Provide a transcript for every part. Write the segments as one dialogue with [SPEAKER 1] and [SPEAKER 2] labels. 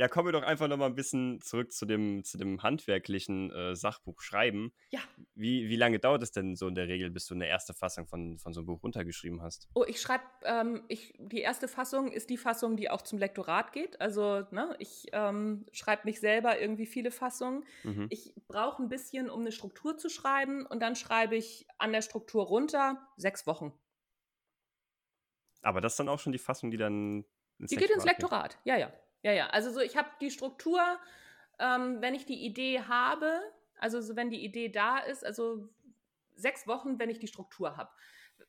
[SPEAKER 1] ja, kommen wir doch einfach noch mal ein bisschen zurück zu dem, zu dem handwerklichen äh, Sachbuch schreiben.
[SPEAKER 2] Ja.
[SPEAKER 1] Wie, wie lange dauert es denn so in der Regel, bis du eine erste Fassung von, von so einem Buch runtergeschrieben hast?
[SPEAKER 2] Oh, ich schreibe, ähm, ich, die erste Fassung ist die Fassung, die auch zum Lektorat geht. Also, ne, ich ähm, schreibe nicht selber irgendwie viele Fassungen.
[SPEAKER 1] Mhm.
[SPEAKER 2] Ich brauche ein bisschen, um eine Struktur zu schreiben und dann schreibe ich an der Struktur runter sechs Wochen.
[SPEAKER 1] Aber das ist dann auch schon die Fassung, die dann
[SPEAKER 2] ins Die geht ins Lektorat, ja, ja. Ja, ja. Also so, ich habe die Struktur, ähm, wenn ich die Idee habe, also so, wenn die Idee da ist, also sechs Wochen, wenn ich die Struktur habe.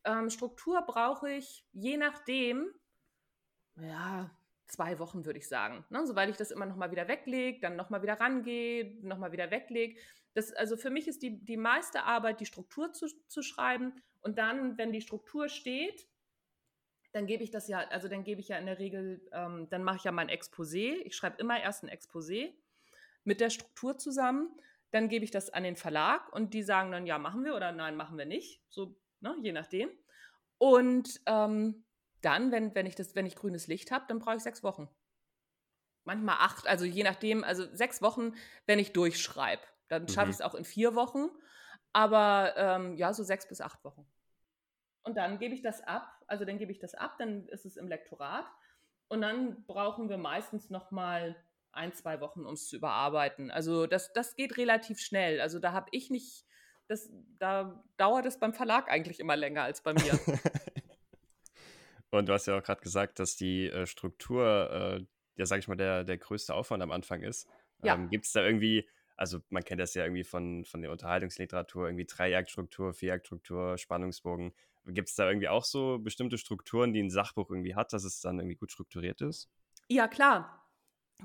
[SPEAKER 2] Ähm, Struktur brauche ich je nachdem, ja, zwei Wochen würde ich sagen. Ne? So, weil ich das immer nochmal wieder weglege, dann nochmal wieder rangehe, nochmal wieder weglege. Das, also für mich ist die, die meiste Arbeit, die Struktur zu, zu schreiben. Und dann, wenn die Struktur steht, dann gebe ich das ja, also dann gebe ich ja in der Regel, ähm, dann mache ich ja mein Exposé. Ich schreibe immer erst ein Exposé mit der Struktur zusammen. Dann gebe ich das an den Verlag und die sagen dann, ja, machen wir oder nein, machen wir nicht. So, ne, je nachdem. Und ähm, dann, wenn, wenn ich das, wenn ich grünes Licht habe, dann brauche ich sechs Wochen. Manchmal acht, also je nachdem, also sechs Wochen, wenn ich durchschreibe. Dann schaffe mhm. ich es auch in vier Wochen. Aber ähm, ja, so sechs bis acht Wochen. Und dann gebe ich das ab, also dann gebe ich das ab, dann ist es im Lektorat. Und dann brauchen wir meistens noch mal ein, zwei Wochen, um es zu überarbeiten. Also das, das geht relativ schnell. Also da habe ich nicht, das, da dauert es beim Verlag eigentlich immer länger als bei mir.
[SPEAKER 1] Und du hast ja auch gerade gesagt, dass die äh, Struktur, äh, ja, sag ich mal, der, der größte Aufwand am Anfang ist.
[SPEAKER 2] Ja.
[SPEAKER 1] Ähm, Gibt es da irgendwie, also man kennt das ja irgendwie von, von der Unterhaltungsliteratur, irgendwie Dreiaktstruktur, Vieraktstruktur, Spannungsbogen. Gibt es da irgendwie auch so bestimmte Strukturen, die ein Sachbuch irgendwie hat, dass es dann irgendwie gut strukturiert ist?
[SPEAKER 2] Ja, klar.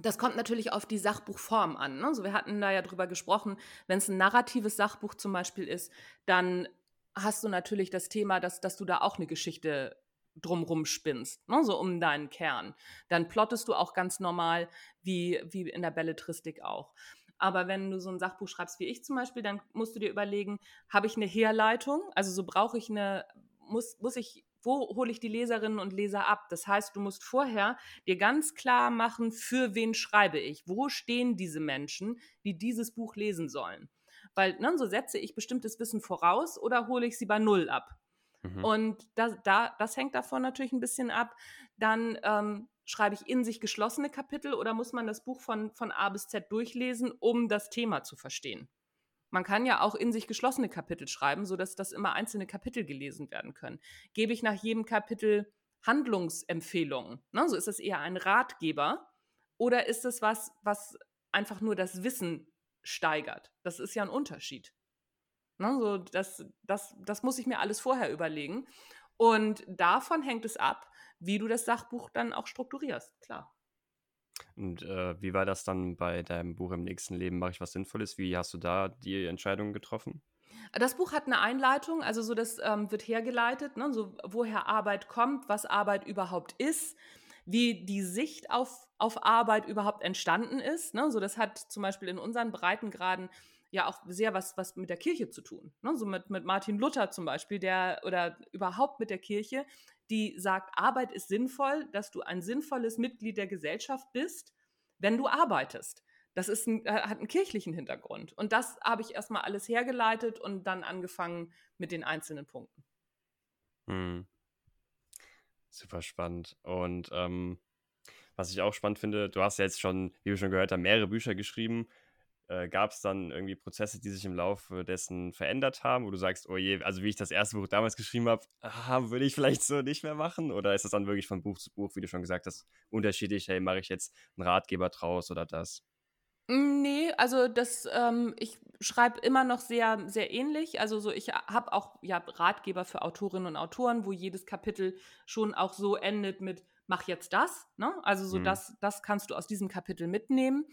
[SPEAKER 2] Das kommt natürlich auf die Sachbuchform an. Ne? Also wir hatten da ja drüber gesprochen, wenn es ein narratives Sachbuch zum Beispiel ist, dann hast du natürlich das Thema, dass, dass du da auch eine Geschichte drumrum spinnst, ne? so um deinen Kern. Dann plottest du auch ganz normal, wie, wie in der Belletristik auch. Aber wenn du so ein Sachbuch schreibst wie ich zum Beispiel, dann musst du dir überlegen, habe ich eine Herleitung? Also so brauche ich eine, muss, muss ich, wo hole ich die Leserinnen und Leser ab? Das heißt, du musst vorher dir ganz klar machen, für wen schreibe ich? Wo stehen diese Menschen, die dieses Buch lesen sollen? Weil ne, so setze ich bestimmtes Wissen voraus oder hole ich sie bei Null ab? Mhm. Und das, da, das hängt davon natürlich ein bisschen ab. Dann ähm, schreibe ich in sich geschlossene Kapitel oder muss man das Buch von, von A bis Z durchlesen, um das Thema zu verstehen? Man kann ja auch in sich geschlossene Kapitel schreiben, sodass das immer einzelne Kapitel gelesen werden können. Gebe ich nach jedem Kapitel Handlungsempfehlungen? Ne? So ist das eher ein Ratgeber oder ist es was, was einfach nur das Wissen steigert? Das ist ja ein Unterschied. Ne? So, das, das, das muss ich mir alles vorher überlegen. Und davon hängt es ab, wie du das Sachbuch dann auch strukturierst, klar.
[SPEAKER 1] Und äh, wie war das dann bei deinem Buch im nächsten Leben? Mache ich was Sinnvolles? Wie hast du da die Entscheidung getroffen?
[SPEAKER 2] Das Buch hat eine Einleitung, also so das ähm, wird hergeleitet, ne, so woher Arbeit kommt, was Arbeit überhaupt ist, wie die Sicht auf, auf Arbeit überhaupt entstanden ist. Ne, so das hat zum Beispiel in unseren Breitengraden ja auch sehr was, was mit der Kirche zu tun. Ne? So mit, mit Martin Luther zum Beispiel, der oder überhaupt mit der Kirche, die sagt, Arbeit ist sinnvoll, dass du ein sinnvolles Mitglied der Gesellschaft bist, wenn du arbeitest. Das ist ein, äh, hat einen kirchlichen Hintergrund. Und das habe ich erstmal alles hergeleitet und dann angefangen mit den einzelnen Punkten.
[SPEAKER 1] Hm. Super spannend. Und ähm, was ich auch spannend finde, du hast jetzt schon, wie wir schon gehört haben, mehrere Bücher geschrieben äh, gab es dann irgendwie Prozesse, die sich im Laufe dessen verändert haben, wo du sagst, oh je, also wie ich das erste Buch damals geschrieben habe, ah, würde ich vielleicht so nicht mehr machen? Oder ist das dann wirklich von Buch zu Buch, wie du schon gesagt hast, unterschiedlich, hey, mache ich jetzt einen Ratgeber draus oder das?
[SPEAKER 2] Hm, nee, also das, ähm, ich schreibe immer noch sehr, sehr ähnlich. Also so, ich habe auch ja Ratgeber für Autorinnen und Autoren, wo jedes Kapitel schon auch so endet mit mach jetzt das. Ne? Also so, mhm. das, das kannst du aus diesem Kapitel mitnehmen.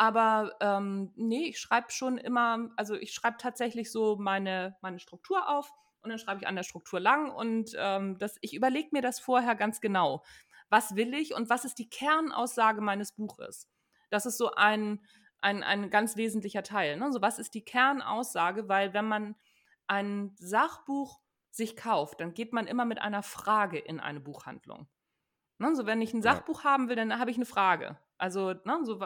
[SPEAKER 2] Aber ähm, nee, ich schreibe schon immer, also ich schreibe tatsächlich so meine, meine Struktur auf und dann schreibe ich an der Struktur lang und ähm, das, ich überlege mir das vorher ganz genau. Was will ich und was ist die Kernaussage meines Buches? Das ist so ein, ein, ein ganz wesentlicher Teil. Ne? So, was ist die Kernaussage? Weil wenn man ein Sachbuch sich kauft, dann geht man immer mit einer Frage in eine Buchhandlung. Ne? So, wenn ich ein
[SPEAKER 1] Ja.
[SPEAKER 2] Sachbuch haben will, dann habe ich eine Frage. Also, ne, so,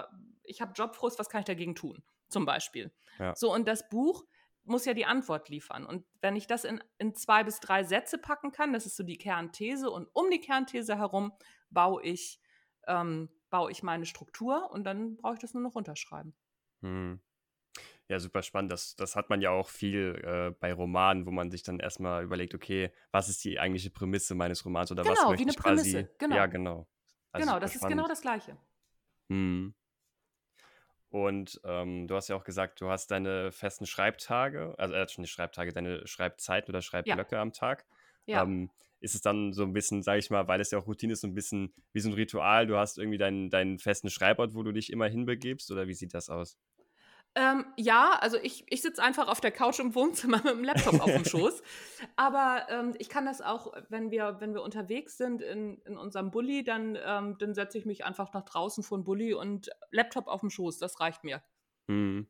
[SPEAKER 2] ich habe Jobfrust, was kann ich dagegen tun? Zum Beispiel.
[SPEAKER 1] Ja.
[SPEAKER 2] So, und das Buch muss ja die Antwort liefern. Und wenn ich das in, in zwei bis drei Sätze packen kann, das ist so die Kernthese, und um die Kernthese herum baue ich, ähm, baue ich meine Struktur und dann brauche ich das nur noch runterschreiben.
[SPEAKER 1] Hm. Ja, super spannend. Das, das hat man ja auch viel äh, bei Romanen, wo man sich dann erstmal überlegt, okay, was ist die eigentliche Prämisse meines Romans oder was
[SPEAKER 2] Genau,
[SPEAKER 1] möchte
[SPEAKER 2] wie eine
[SPEAKER 1] ich quasi.
[SPEAKER 2] Prämisse, genau.
[SPEAKER 1] Ja, genau. Also
[SPEAKER 2] genau, das ist
[SPEAKER 1] spannend.
[SPEAKER 2] genau das Gleiche.
[SPEAKER 1] Hm. Und ähm, du hast ja auch gesagt, du hast deine festen Schreibtage, also äh, nicht Schreibtage, deine Schreibzeiten oder Schreibblöcke am Tag.
[SPEAKER 2] Ja.
[SPEAKER 1] Ähm, ist es dann so ein bisschen, sage ich mal, weil es ja auch Routine ist, so ein bisschen wie so ein Ritual, du hast irgendwie deinen, deinen festen Schreibort, wo du dich immer hinbegibst oder wie sieht das aus?
[SPEAKER 2] Ähm, ja, also ich, ich sitze einfach auf der Couch im Wohnzimmer mit dem Laptop auf dem Schoß. Aber ähm, ich kann das auch, wenn wir, wenn wir unterwegs sind in, in unserem Bulli, dann, ähm, dann setze ich mich einfach nach draußen vor den Bulli und Laptop auf dem Schoß. Das reicht mir.
[SPEAKER 1] Hm.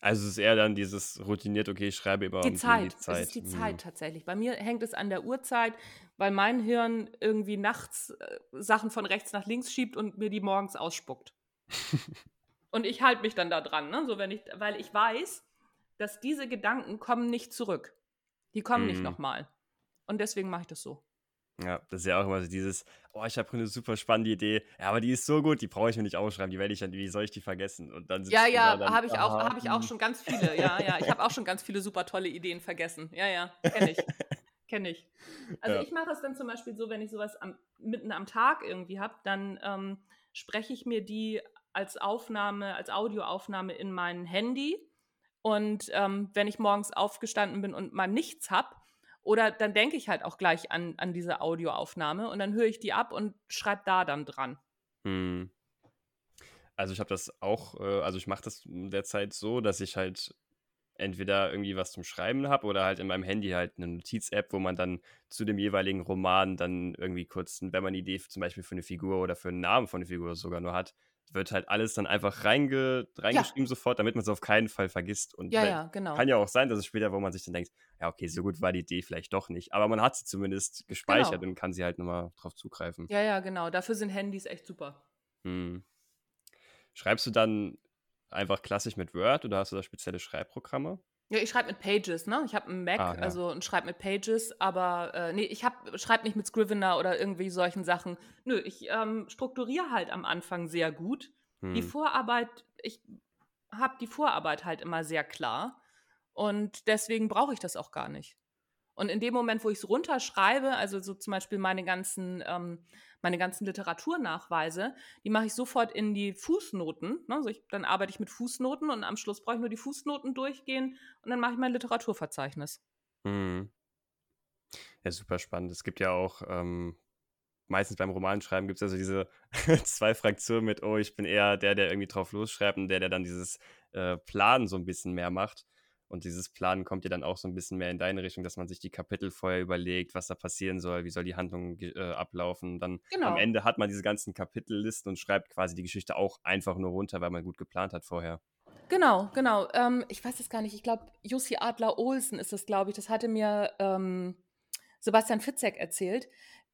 [SPEAKER 1] Also es ist eher dann dieses routiniert, okay, ich schreibe immer
[SPEAKER 2] Die
[SPEAKER 1] um die
[SPEAKER 2] Zeit.
[SPEAKER 1] Zeit.
[SPEAKER 2] Es ist die
[SPEAKER 1] Hm.
[SPEAKER 2] Zeit tatsächlich. Bei mir hängt es an der Uhrzeit, weil mein Hirn irgendwie nachts äh, Sachen von rechts nach links schiebt und mir die morgens ausspuckt. Und ich halte mich dann da dran, ne? so wenn ich, weil ich weiß, dass diese Gedanken kommen nicht zurück. Die kommen nicht
[SPEAKER 1] Mhm.
[SPEAKER 2] nochmal. Und deswegen mache ich das so.
[SPEAKER 1] Ja, das ist ja auch immer so dieses, oh, ich habe eine super spannende Idee, ja, aber die ist so gut, die brauche ich mir nicht aufschreiben, die werde ich dann, wie soll ich die vergessen? Und dann
[SPEAKER 2] Ja, ja,
[SPEAKER 1] da
[SPEAKER 2] habe ich auch, habe ich auch
[SPEAKER 1] hm.
[SPEAKER 2] schon ganz viele. Ja, ja, ich habe auch schon ganz viele super tolle Ideen vergessen. Ja, ja, kenne ich, kenne ich. Also
[SPEAKER 1] Ja.
[SPEAKER 2] ich mache es dann zum Beispiel so, wenn ich sowas am, mitten am Tag irgendwie habe, dann ähm, spreche ich mir die als Aufnahme, als Audioaufnahme in mein Handy. Und ähm, wenn ich morgens aufgestanden bin und mal nichts habe, oder dann denke ich halt auch gleich an, an diese Audioaufnahme und dann höre ich die ab und schreibe da dann dran.
[SPEAKER 1] Hm. Also ich habe das auch, äh, also ich mache das derzeit so, dass ich halt entweder irgendwie was zum Schreiben habe oder halt in meinem Handy halt eine Notiz-App, wo man dann zu dem jeweiligen Roman dann irgendwie kurz, wenn man eine Idee zum Beispiel für eine Figur oder für einen Namen von einer Figur sogar nur hat, wird halt alles dann einfach reinge reingeschrieben sofort, damit man es auf keinen Fall vergisst. Und
[SPEAKER 2] Ja, ja, genau.
[SPEAKER 1] kann ja auch sein, dass es später, wo man sich dann denkt, ja, okay, so gut war die Idee vielleicht doch nicht. Aber man hat sie zumindest gespeichert
[SPEAKER 2] Genau.
[SPEAKER 1] und kann sie halt nochmal drauf zugreifen.
[SPEAKER 2] Ja, ja, genau. Dafür sind Handys echt super.
[SPEAKER 1] Hm. Schreibst du dann einfach klassisch mit Word oder hast du da spezielle Schreibprogramme?
[SPEAKER 2] Ja, ich schreibe mit Pages, ne? Ich habe einen Mac,
[SPEAKER 1] Ah, ja.
[SPEAKER 2] also und schreibe mit Pages, aber äh, nee, ich schreibe nicht mit Scrivener oder irgendwie solchen Sachen. Nö, ich ähm, strukturiere halt am Anfang sehr gut. Die
[SPEAKER 1] Hm.
[SPEAKER 2] Vorarbeit, ich habe die Vorarbeit halt immer sehr klar und deswegen brauche ich das auch gar nicht. Und in dem Moment, wo ich es runterschreibe, also so zum Beispiel meine ganzen, ähm, meine ganzen Literaturnachweise, die mache ich sofort in die Fußnoten. Ne? Also ich, dann arbeite ich mit Fußnoten und am Schluss brauche ich nur die Fußnoten durchgehen und dann mache ich mein Literaturverzeichnis.
[SPEAKER 1] Hm. Ja, super spannend. Es gibt ja auch, ähm, meistens beim Romanschreiben gibt es also diese zwei Fraktionen mit, oh, ich bin eher der, der irgendwie drauf losschreibt und der, der dann dieses äh, Planen so ein bisschen mehr macht. Und dieses Planen kommt ja dann auch so ein bisschen mehr in deine Richtung, dass man sich die Kapitel vorher überlegt, was da passieren soll, wie soll die Handlung äh, ablaufen. Und dann
[SPEAKER 2] Genau.
[SPEAKER 1] am Ende hat man diese ganzen Kapitellisten und schreibt quasi die Geschichte auch einfach nur runter, weil man gut geplant hat vorher.
[SPEAKER 2] Genau, genau. Ähm, ich weiß es gar nicht. Ich glaube, Jussi Adler Olsen ist es, glaube ich. Das hatte mir ähm, Sebastian Fitzek erzählt.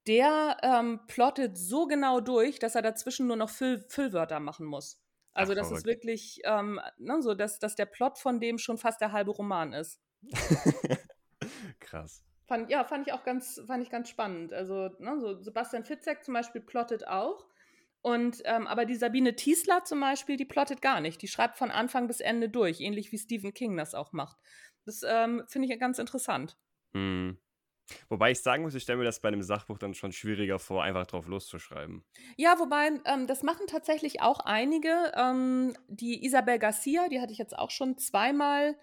[SPEAKER 2] Der ähm, plottet so genau durch, dass er dazwischen nur noch Füll Füllwörter machen muss. Also
[SPEAKER 1] Ach,
[SPEAKER 2] das ist
[SPEAKER 1] verrückt.
[SPEAKER 2] wirklich ähm, ne, so, dass, dass der Plot von dem schon fast der halbe Roman ist.
[SPEAKER 1] Krass.
[SPEAKER 2] Fand, ja, fand ich auch ganz, fand ich ganz spannend. Also, ne, so Sebastian Fitzek zum Beispiel plottet auch. Und ähm, aber die Sabine Tiesler zum Beispiel, die plottet gar nicht. Die schreibt von Anfang bis Ende durch, ähnlich wie Stephen King das auch macht. Das ähm, finde ich ganz interessant.
[SPEAKER 1] Hm. Wobei ich sagen muss, ich stelle mir das bei einem Sachbuch dann schon schwieriger vor, einfach drauf loszuschreiben.
[SPEAKER 2] Ja, wobei, ähm, das machen tatsächlich auch einige. Ähm, die Isabel Garcia, die hatte ich jetzt auch schon zweimal.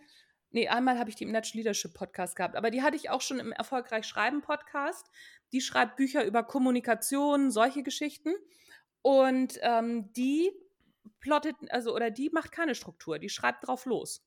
[SPEAKER 2] Nee, einmal habe ich die im Natural Leadership Podcast gehabt, aber die hatte ich auch schon im Erfolgreich Schreiben Podcast. Die schreibt Bücher über Kommunikation, solche Geschichten. Und ähm, die plottet, also, oder die macht keine Struktur, die schreibt drauf los.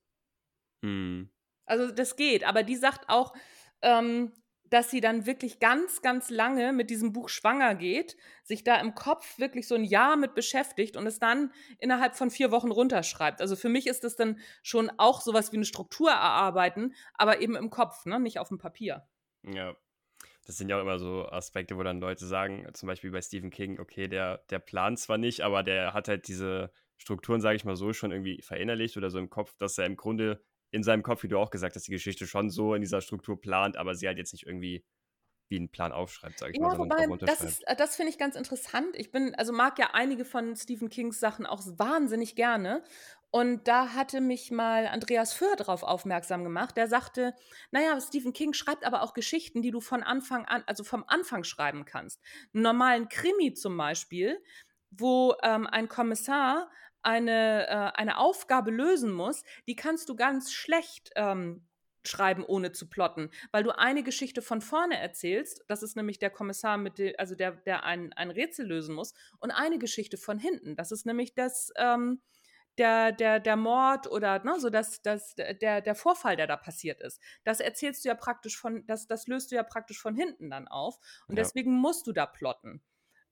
[SPEAKER 1] Hm.
[SPEAKER 2] Also das geht, aber die sagt auch, ähm, dass sie dann wirklich ganz, ganz lange mit diesem Buch schwanger geht, sich da im Kopf wirklich so ein Jahr mit beschäftigt und es dann innerhalb von vier Wochen runterschreibt. Also für mich ist das dann schon auch sowas wie eine Struktur erarbeiten, aber eben im Kopf, ne? nicht auf dem Papier.
[SPEAKER 1] Ja. das sind ja auch immer so Aspekte, wo dann Leute sagen, zum Beispiel bei Stephen King, okay, der, der plant zwar nicht, aber der hat halt diese Strukturen, sage ich mal so, schon irgendwie verinnerlicht oder so im Kopf, dass er im Grunde in seinem Kopf, wie du auch gesagt hast, die Geschichte schon so in dieser Struktur plant, aber sie halt jetzt nicht irgendwie wie einen Plan aufschreibt, sage ich
[SPEAKER 2] ja,
[SPEAKER 1] mal.
[SPEAKER 2] Wobei, das, ist, das finde ich ganz interessant. Ich bin, also mag ja einige von Stephen Kings Sachen auch wahnsinnig gerne. Und da hatte mich mal Andreas Föhr darauf aufmerksam gemacht. Der sagte, naja, Stephen King schreibt aber auch Geschichten, die du von Anfang an, also vom Anfang schreiben kannst. Einen normalen Krimi zum Beispiel, wo ähm, ein Kommissar eine, äh, eine Aufgabe lösen muss, die kannst du ganz schlecht ähm, schreiben, ohne zu plotten, weil du eine Geschichte von vorne erzählst, das ist nämlich der Kommissar, mit dem, also der, der ein, ein Rätsel lösen muss, und eine Geschichte von hinten, das ist nämlich das, ähm, der, der, der Mord oder ne, so das, das, der, der Vorfall, der da passiert ist. Das erzählst du ja praktisch von, das, das löst du ja praktisch von hinten dann auf. Und ja. deswegen musst du da plotten.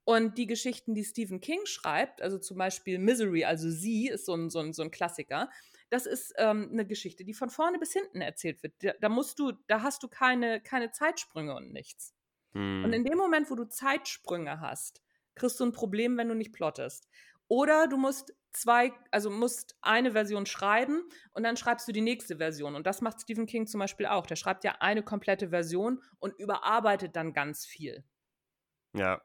[SPEAKER 2] Und die Geschichten, die Stephen King schreibt, also zum Beispiel Misery, also sie, ist so ein, so ein, so ein Klassiker, das ist ähm, eine Geschichte, die von vorne bis hinten erzählt wird. Da, da, musst du, da hast du keine, keine Zeitsprünge und nichts. Hm. Und in dem Moment, wo du Zeitsprünge hast, kriegst du ein Problem, wenn du nicht plottest. Oder du musst zwei, also musst eine Version schreiben und dann schreibst du die nächste Version. Und das macht Stephen King zum Beispiel auch. Der schreibt ja eine komplette Version und überarbeitet dann ganz viel.
[SPEAKER 1] Ja.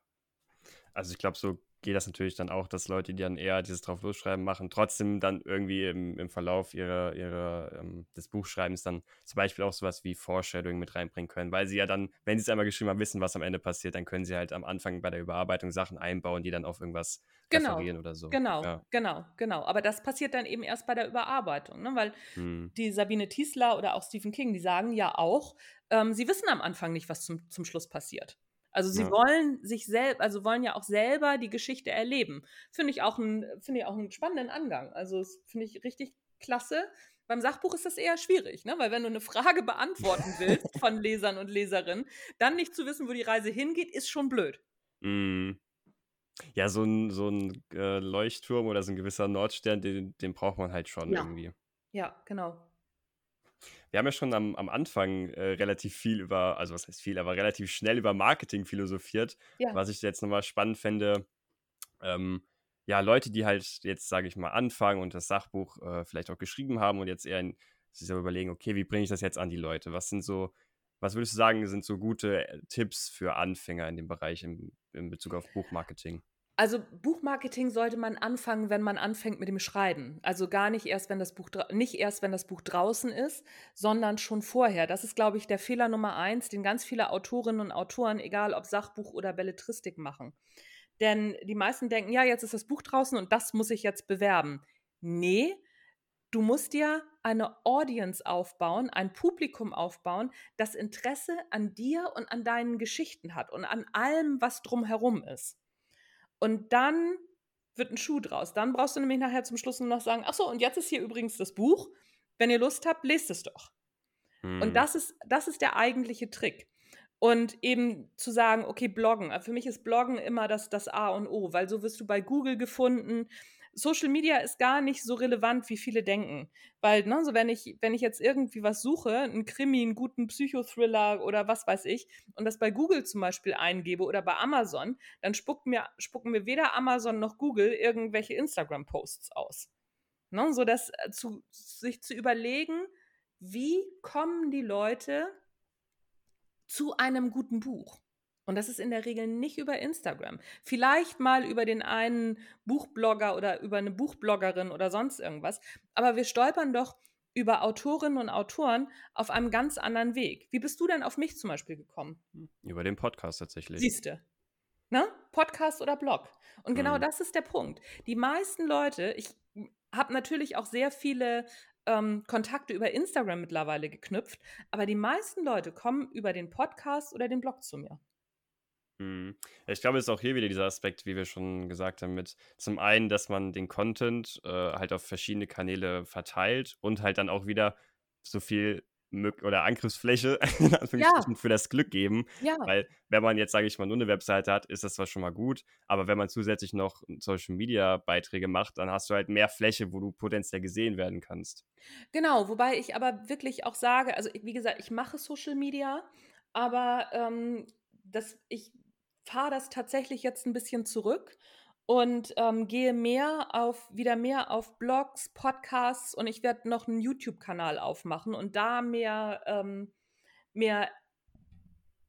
[SPEAKER 1] Also ich glaube, so geht das natürlich dann auch, dass Leute, die dann eher dieses drauf losschreiben machen, trotzdem dann irgendwie im, im Verlauf ihrer, ihrer, ähm, des Buchschreibens dann zum Beispiel auch sowas wie Foreshadowing mit reinbringen können, weil sie ja dann, wenn sie es einmal geschrieben haben, wissen, was am Ende passiert, dann können sie halt am Anfang bei der Überarbeitung Sachen einbauen, die dann auf irgendwas genau, referieren oder so.
[SPEAKER 2] Genau, ja. genau, genau. Aber das passiert dann eben erst bei der Überarbeitung, ne? weil hm. die Sabine Tiesler oder auch Stephen King, die sagen ja auch, ähm, sie wissen am Anfang nicht, was zum, zum Schluss passiert. Also sie ja. wollen sich selbst, also wollen ja auch selber die Geschichte erleben. Finde ich auch einen, finde ich auch einen spannenden Angang. Also finde ich richtig klasse. Beim Sachbuch ist das eher schwierig, ne? weil wenn du eine Frage beantworten willst von Lesern und Leserinnen, dann nicht zu wissen, wo die Reise hingeht, ist schon blöd.
[SPEAKER 1] Mm. Ja, so ein, so ein äh, Leuchtturm oder so ein gewisser Nordstern, den, den braucht man halt schon
[SPEAKER 2] ja.
[SPEAKER 1] irgendwie.
[SPEAKER 2] Ja, genau
[SPEAKER 1] wir haben ja schon am, am Anfang äh, relativ viel über, also was heißt viel, aber relativ schnell über Marketing philosophiert. Ja. Was ich jetzt nochmal spannend fände, ähm, ja, Leute, die halt jetzt, sage ich mal, anfangen und das Sachbuch äh, vielleicht auch geschrieben haben und jetzt eher in, sich so überlegen, okay, wie bringe ich das jetzt an die Leute? Was sind so, was würdest du sagen, sind so gute äh, Tipps für Anfänger in dem Bereich im, in Bezug auf Buchmarketing?
[SPEAKER 2] Also Buchmarketing sollte man anfangen, wenn man anfängt mit dem Schreiben. Also gar nicht erst, wenn das Buch nicht erst, wenn das Buch draußen ist, sondern schon vorher. Das ist, glaube ich, der Fehler Nummer eins, den ganz viele Autorinnen und Autoren, egal ob Sachbuch oder Belletristik, machen. Denn die meisten denken, ja, jetzt ist das Buch draußen und das muss ich jetzt bewerben. Nee, du musst dir eine Audience aufbauen, ein Publikum aufbauen, das Interesse an dir und an deinen Geschichten hat und an allem, was drumherum ist. Und dann wird ein Schuh draus. Dann brauchst du nämlich nachher zum Schluss nur noch sagen, ach so, und jetzt ist hier übrigens das Buch. Wenn ihr Lust habt, lest es doch. Hm. Und das ist, das ist der eigentliche Trick. Und eben zu sagen, okay, bloggen. Für mich ist Bloggen immer das, das A und O, weil so wirst du bei Google gefunden. Social Media ist gar nicht so relevant, wie viele denken. Weil, ne, so wenn ich, wenn ich jetzt irgendwie was suche, einen Krimi, einen guten Psychothriller oder was weiß ich, und das bei Google zum Beispiel eingebe oder bei Amazon, dann spuckt mir, spucken mir weder Amazon noch Google irgendwelche Instagram-Posts aus. Ne, so dass äh, zu, sich zu überlegen, wie kommen die Leute zu einem guten Buch? Und das ist in der Regel nicht über Instagram. Vielleicht mal über den einen Buchblogger oder über eine Buchbloggerin oder sonst irgendwas. Aber wir stolpern doch über Autorinnen und Autoren auf einem ganz anderen Weg. Wie bist du denn auf mich zum Beispiel gekommen?
[SPEAKER 1] Über den Podcast tatsächlich.
[SPEAKER 2] Siehste. Ne? Podcast oder Blog. Und genau mhm. das ist der Punkt. Die meisten Leute, ich habe natürlich auch sehr viele ähm, Kontakte über Instagram mittlerweile geknüpft, aber die meisten Leute kommen über den Podcast oder den Blog zu mir.
[SPEAKER 1] Mhm. Ich glaube, es ist auch hier wieder dieser Aspekt, wie wir schon gesagt haben, mit zum einen, dass man den Content äh, halt auf verschiedene Kanäle verteilt und halt dann auch wieder so viel oder Angriffsfläche ja. für das Glück geben. Ja. Weil wenn man jetzt, sage ich mal, nur eine Webseite hat, ist das zwar schon mal gut, aber wenn man zusätzlich noch Social Media Beiträge macht, dann hast du halt mehr Fläche, wo du potenziell gesehen werden kannst.
[SPEAKER 2] Genau, wobei ich aber wirklich auch sage, also wie gesagt, ich mache Social Media, aber ähm, das, ich fahre das tatsächlich jetzt ein bisschen zurück und ähm, gehe mehr auf, wieder mehr auf Blogs, Podcasts und ich werde noch einen YouTube-Kanal aufmachen und da mehr, ähm, mehr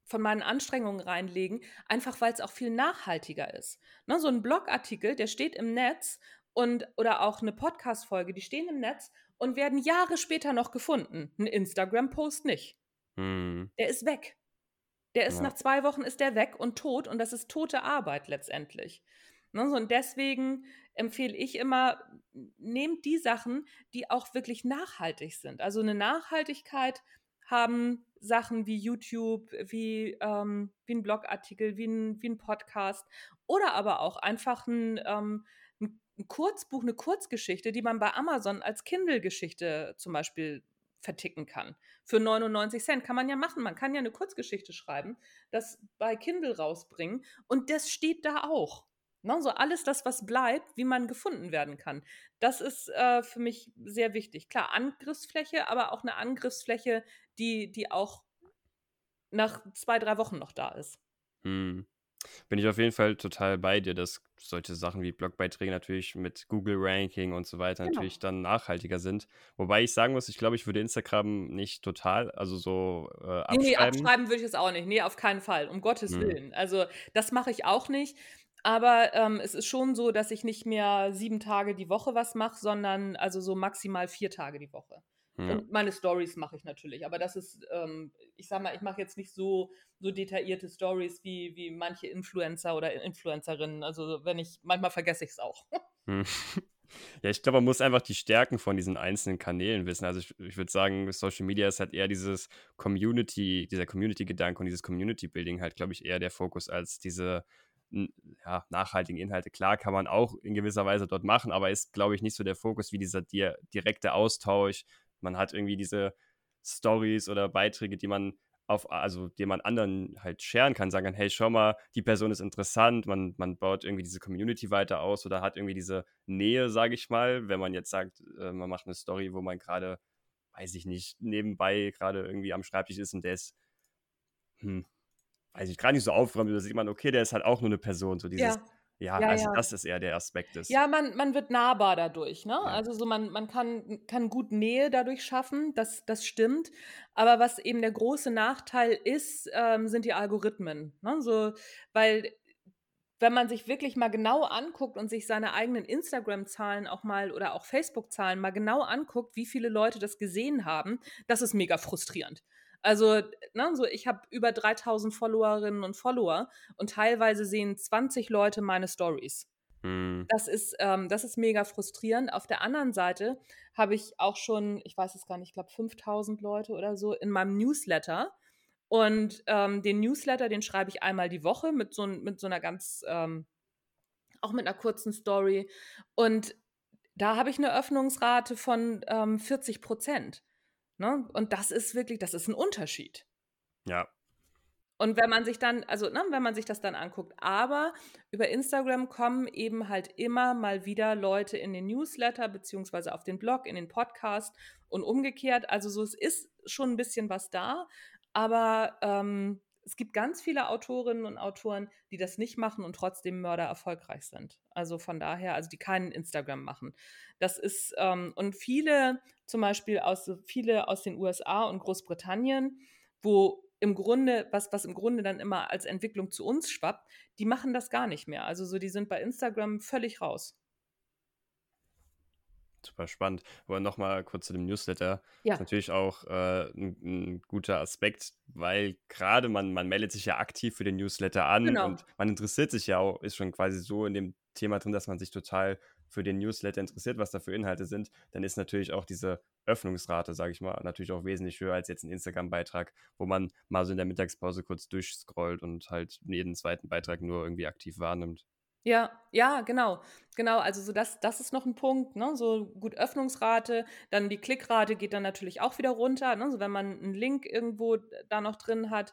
[SPEAKER 2] von meinen Anstrengungen reinlegen, einfach weil es auch viel nachhaltiger ist. Ne, so ein Blogartikel, der steht im Netz und oder auch eine Podcast-Folge, die stehen im Netz und werden Jahre später noch gefunden. Ein Instagram-Post nicht.
[SPEAKER 1] Hm.
[SPEAKER 2] Der ist weg. Der ist
[SPEAKER 1] Ja.
[SPEAKER 2] nach zwei Wochen ist der weg und tot und das ist tote Arbeit letztendlich. Ne, so, und deswegen empfehle ich immer, nehmt die Sachen, die auch wirklich nachhaltig sind. Also eine Nachhaltigkeit haben Sachen wie YouTube, wie, ähm, wie ein Blogartikel, wie ein, wie ein Podcast oder aber auch einfach ein, ähm, ein ein Kurzbuch, eine Kurzgeschichte, die man bei Amazon als Kindle-Geschichte zum Beispiel verticken kann. Für 99 Cent kann man ja machen. Man kann ja eine Kurzgeschichte schreiben, das bei Kindle rausbringen und das steht da auch. Ne, so alles das, was bleibt, wie man gefunden werden kann. Das ist äh, für mich sehr wichtig. Klar, Angriffsfläche, aber auch eine Angriffsfläche, die, die auch nach zwei, drei Wochen noch da ist.
[SPEAKER 1] Hm. Bin ich auf jeden Fall total bei dir, dass solche Sachen wie Blogbeiträge natürlich mit Google-Ranking und so weiter
[SPEAKER 2] Genau.
[SPEAKER 1] natürlich dann nachhaltiger sind. Wobei ich sagen muss, ich glaube, ich würde Instagram nicht total, also so äh,
[SPEAKER 2] Nee, nee,
[SPEAKER 1] abschreiben.
[SPEAKER 2] abschreiben würde ich es auch nicht. Nee, auf keinen Fall. Um Gottes
[SPEAKER 1] Hm.
[SPEAKER 2] Willen. Also, das mache ich auch nicht. Aber ähm, es ist schon so, dass ich nicht mehr sieben Tage die Woche was mache, sondern also so maximal vier Tage die Woche.
[SPEAKER 1] Ja.
[SPEAKER 2] Und meine Stories mache ich natürlich. Aber das ist, ähm, ich sag mal, ich mache jetzt nicht so, so detaillierte Stories wie, wie manche Influencer oder Influencerinnen. Also, wenn ich, manchmal vergesse ich es auch.
[SPEAKER 1] Hm. Ja, ich glaube, man muss einfach die Stärken von diesen einzelnen Kanälen wissen. Also ich, ich würde sagen, Social Media ist halt eher dieses Community, dieser Community-Gedanke und dieses Community-Building halt, glaube ich, eher der Fokus als diese ja, nachhaltigen Inhalte. Klar kann man auch in gewisser Weise dort machen, aber ist, glaube ich, nicht so der Fokus wie dieser di direkte Austausch. Man hat irgendwie diese Stories oder Beiträge, die man auf, also die man anderen halt sharen kann, sagen kann, hey, schau mal, die Person ist interessant, man, man baut irgendwie diese Community weiter aus oder hat irgendwie diese Nähe, sage ich mal, wenn man jetzt sagt, äh, man macht eine Story, wo man gerade, weiß ich nicht, nebenbei gerade irgendwie am Schreibtisch ist und der ist, hm, weiß ich, gerade nicht so aufräumt, da sieht man, okay, der ist halt auch nur eine Person, so dieses,
[SPEAKER 2] Ja,
[SPEAKER 1] ja,
[SPEAKER 2] ja,
[SPEAKER 1] also
[SPEAKER 2] ja.
[SPEAKER 1] das ist eher der Aspekt des,
[SPEAKER 2] Ja, man, man wird nahbar dadurch, ne?
[SPEAKER 1] ja.
[SPEAKER 2] Also so man, man kann, kann gut Nähe dadurch schaffen, das, das stimmt. Aber was eben der große Nachteil ist, ähm, sind die Algorithmen. Ne? So, weil wenn man sich wirklich mal genau anguckt und sich seine eigenen Instagram-Zahlen auch mal oder auch Facebook-Zahlen mal genau anguckt, wie viele Leute das gesehen haben, das ist mega frustrierend. Also, ne, so ich habe über 3000 Followerinnen und Follower und teilweise sehen 20 Leute meine Stories.
[SPEAKER 1] Hm,
[SPEAKER 2] Das ist, ähm, das ist mega frustrierend. Auf der anderen Seite habe ich auch schon, ich weiß es gar nicht, ich glaube 5000 Leute oder so in meinem Newsletter. Und ähm, den Newsletter, den schreibe ich einmal die Woche mit so, mit so einer ganz, ähm, auch mit einer kurzen Story. Und da habe ich eine Öffnungsrate von ähm, 40 Prozent. Ne? Und das ist wirklich, das ist ein Unterschied.
[SPEAKER 1] ja,
[SPEAKER 2] Und wenn man sich dann, also ne, wenn man sich das dann anguckt, aber über Instagram kommen eben halt immer mal wieder Leute in den Newsletter beziehungsweise auf den Blog, in den Podcast und umgekehrt. Also so, es ist schon ein bisschen was da, aber ähm, es gibt ganz viele Autorinnen und Autoren, die das nicht machen und trotzdem Mörder erfolgreich sind. Also von daher, also die keinen Instagram machen. Das ist, ähm, und viele, zum Beispiel aus, viele aus den USA und Großbritannien, wo im Grunde, was, was im Grunde dann immer als Entwicklung zu uns schwappt, die machen das gar nicht mehr. Also so, die sind bei Instagram völlig raus.
[SPEAKER 1] Super spannend. Aber nochmal kurz zu dem Newsletter. Ist
[SPEAKER 2] Ja,
[SPEAKER 1] natürlich auch äh, ein, ein guter Aspekt, weil gerade man, man meldet sich ja aktiv für den Newsletter an
[SPEAKER 2] genau.
[SPEAKER 1] und man interessiert sich ja auch, ist schon quasi so in dem Thema drin, dass man sich total für den Newsletter interessiert, was da für Inhalte sind, dann ist natürlich auch diese Öffnungsrate, sage ich mal, natürlich auch wesentlich höher als jetzt ein Instagram-Beitrag, wo man mal so in der Mittagspause kurz durchscrollt und halt jeden zweiten Beitrag nur irgendwie aktiv wahrnimmt.
[SPEAKER 2] Ja, ja, genau. Genau, also so das, das ist noch ein Punkt, ne? So gut Öffnungsrate, dann die Klickrate geht dann natürlich auch wieder runter, ne? So wenn man einen Link irgendwo da noch drin hat,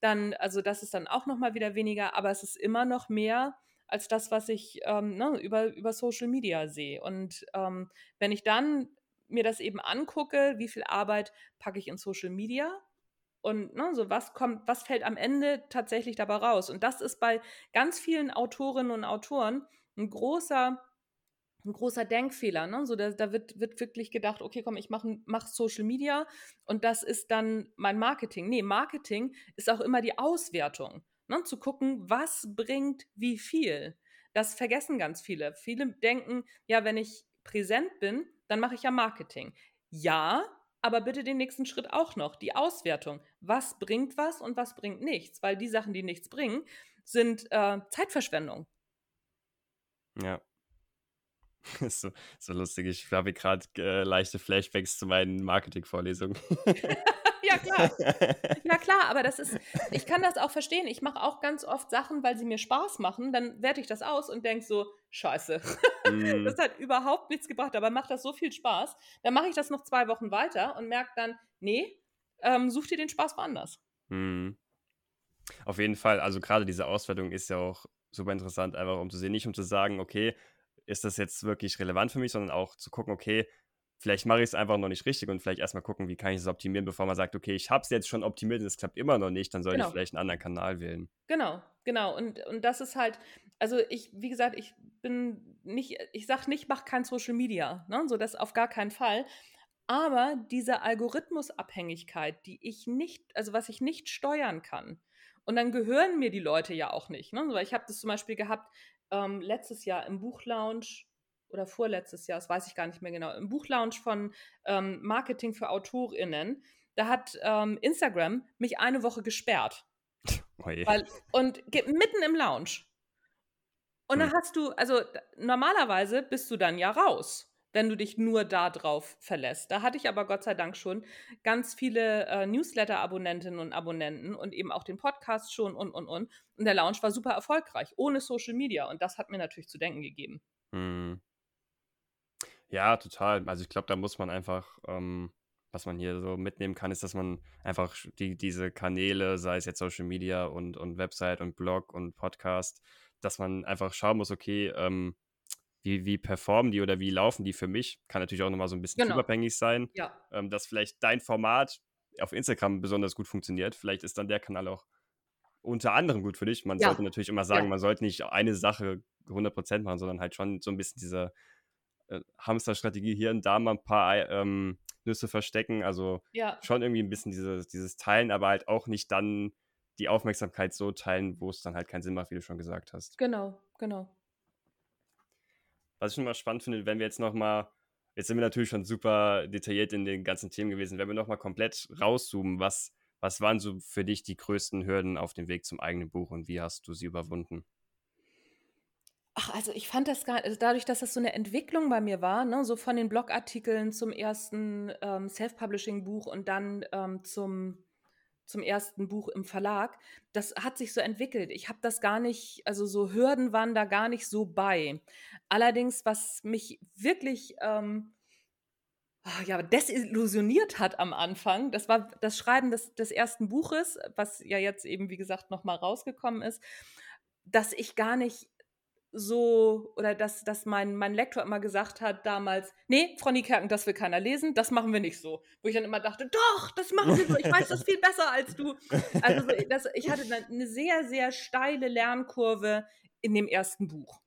[SPEAKER 2] dann, also das ist dann auch nochmal wieder weniger, aber es ist immer noch mehr als das, was ich ähm, ne, über, über Social Media sehe. Und ähm, wenn ich dann mir das eben angucke, wie viel Arbeit packe ich in Social Media und ne, so was kommt, was fällt am Ende tatsächlich dabei raus? Und das ist bei ganz vielen Autorinnen und Autoren ein großer ein großer Denkfehler. Ne? So, da, da wird, wird wirklich gedacht, okay, komm, ich mache mach Social Media und das ist dann mein Marketing. Nee, Marketing ist auch immer die Auswertung. Ne? Zu gucken, was bringt wie viel. Das vergessen ganz viele. Viele denken, ja, wenn ich präsent bin, dann mache ich ja Marketing. Ja, aber bitte den nächsten Schritt auch noch, die Auswertung. Was bringt was und was bringt nichts? Weil die Sachen, die nichts bringen, sind äh, Zeitverschwendung.
[SPEAKER 1] Ja. Ist so, so lustig. Ich habe gerade äh, leichte Flashbacks zu meinen Marketing-Vorlesungen.
[SPEAKER 2] ja, klar. Ja, klar, aber das ist, ich kann das auch verstehen. Ich mache auch ganz oft Sachen, weil sie mir Spaß machen. Dann werte ich das aus und denke so, scheiße. Mm. Das hat überhaupt nichts gebracht, aber macht das so viel Spaß. Dann mache ich das noch zwei Wochen weiter und merke dann, nee, ähm, such dir den Spaß woanders.
[SPEAKER 1] Mm. Auf jeden Fall, also gerade diese Auswertung ist ja auch super interessant, einfach um zu sehen, nicht um zu sagen, okay, ist das jetzt wirklich relevant für mich, sondern auch zu gucken, okay, vielleicht mache ich es einfach noch nicht richtig und vielleicht erstmal gucken, wie kann ich es optimieren, bevor man sagt, okay, ich habe es jetzt schon optimiert und es klappt immer noch nicht, dann soll genau. ich vielleicht einen anderen Kanal wählen.
[SPEAKER 2] Genau, genau. Und, und das ist halt, also ich, wie gesagt, ich bin nicht, ich sage nicht, mach kein Social Media, ne? so das auf gar keinen Fall. Aber diese Algorithmusabhängigkeit, die ich nicht, also was ich nicht steuern kann, und dann gehören mir die Leute ja auch nicht. Ne? Weil ich habe das zum Beispiel gehabt, ähm, letztes Jahr im Buchlounge oder vorletztes Jahr, das weiß ich gar nicht mehr genau, im Buchlounge von ähm, Marketing für AutorInnen, da hat ähm, Instagram mich eine Woche gesperrt. Oh Weil, und mitten im Lounge. Und hm. dann hast du, also normalerweise bist du dann ja raus wenn du dich nur darauf verlässt. Da hatte ich aber Gott sei Dank schon ganz viele äh, Newsletter-Abonnentinnen und Abonnenten und eben auch den Podcast schon und, und, und. Und der Launch war super erfolgreich, ohne Social Media. Und das hat mir natürlich zu denken gegeben. Hm.
[SPEAKER 1] Ja, total. Also ich glaube, da muss man einfach, ähm, was man hier so mitnehmen kann, ist, dass man einfach die, diese Kanäle, sei es jetzt Social Media und, und Website und Blog und Podcast, dass man einfach schauen muss, okay, ähm, wie, wie performen die oder wie laufen die für mich? Kann natürlich auch nochmal so ein bisschen genau. unabhängig sein. Ja. Ähm, dass vielleicht dein Format auf Instagram besonders gut funktioniert. Vielleicht ist dann der Kanal auch unter anderem gut für dich. Man ja. sollte natürlich immer sagen, ja. man sollte nicht eine Sache 100% machen, sondern halt schon so ein bisschen diese äh, Hamster-Strategie hier und da mal ein paar ähm, Nüsse verstecken. Also ja. schon irgendwie ein bisschen dieses, dieses Teilen, aber halt auch nicht dann die Aufmerksamkeit so teilen, wo es dann halt keinen Sinn macht, wie du schon gesagt hast.
[SPEAKER 2] Genau, genau
[SPEAKER 1] was ich schon mal spannend finde, wenn wir jetzt nochmal, jetzt sind wir natürlich schon super detailliert in den ganzen Themen gewesen, wenn wir nochmal komplett rauszoomen, was, was waren so für dich die größten Hürden auf dem Weg zum eigenen Buch und wie hast du sie überwunden?
[SPEAKER 2] Also ich fand das gar also dadurch, dass das so eine Entwicklung bei mir war, ne, so von den Blogartikeln zum ersten ähm, Self-Publishing-Buch und dann ähm, zum zum ersten Buch im Verlag. Das hat sich so entwickelt. Ich habe das gar nicht, also so Hürden waren da gar nicht so bei. Allerdings, was mich wirklich ähm, ah, ja, desillusioniert hat am Anfang, das war das Schreiben des, des ersten Buches, was ja jetzt eben, wie gesagt, nochmal rausgekommen ist, dass ich gar nicht so, oder dass, dass mein, mein Lektor immer gesagt hat damals, nee, Frau Niekerken, das will keiner lesen, das machen wir nicht so. Wo ich dann immer dachte, doch, das machen wir so, ich weiß das viel besser als du. Also das, ich hatte eine sehr, sehr steile Lernkurve in dem ersten Buch.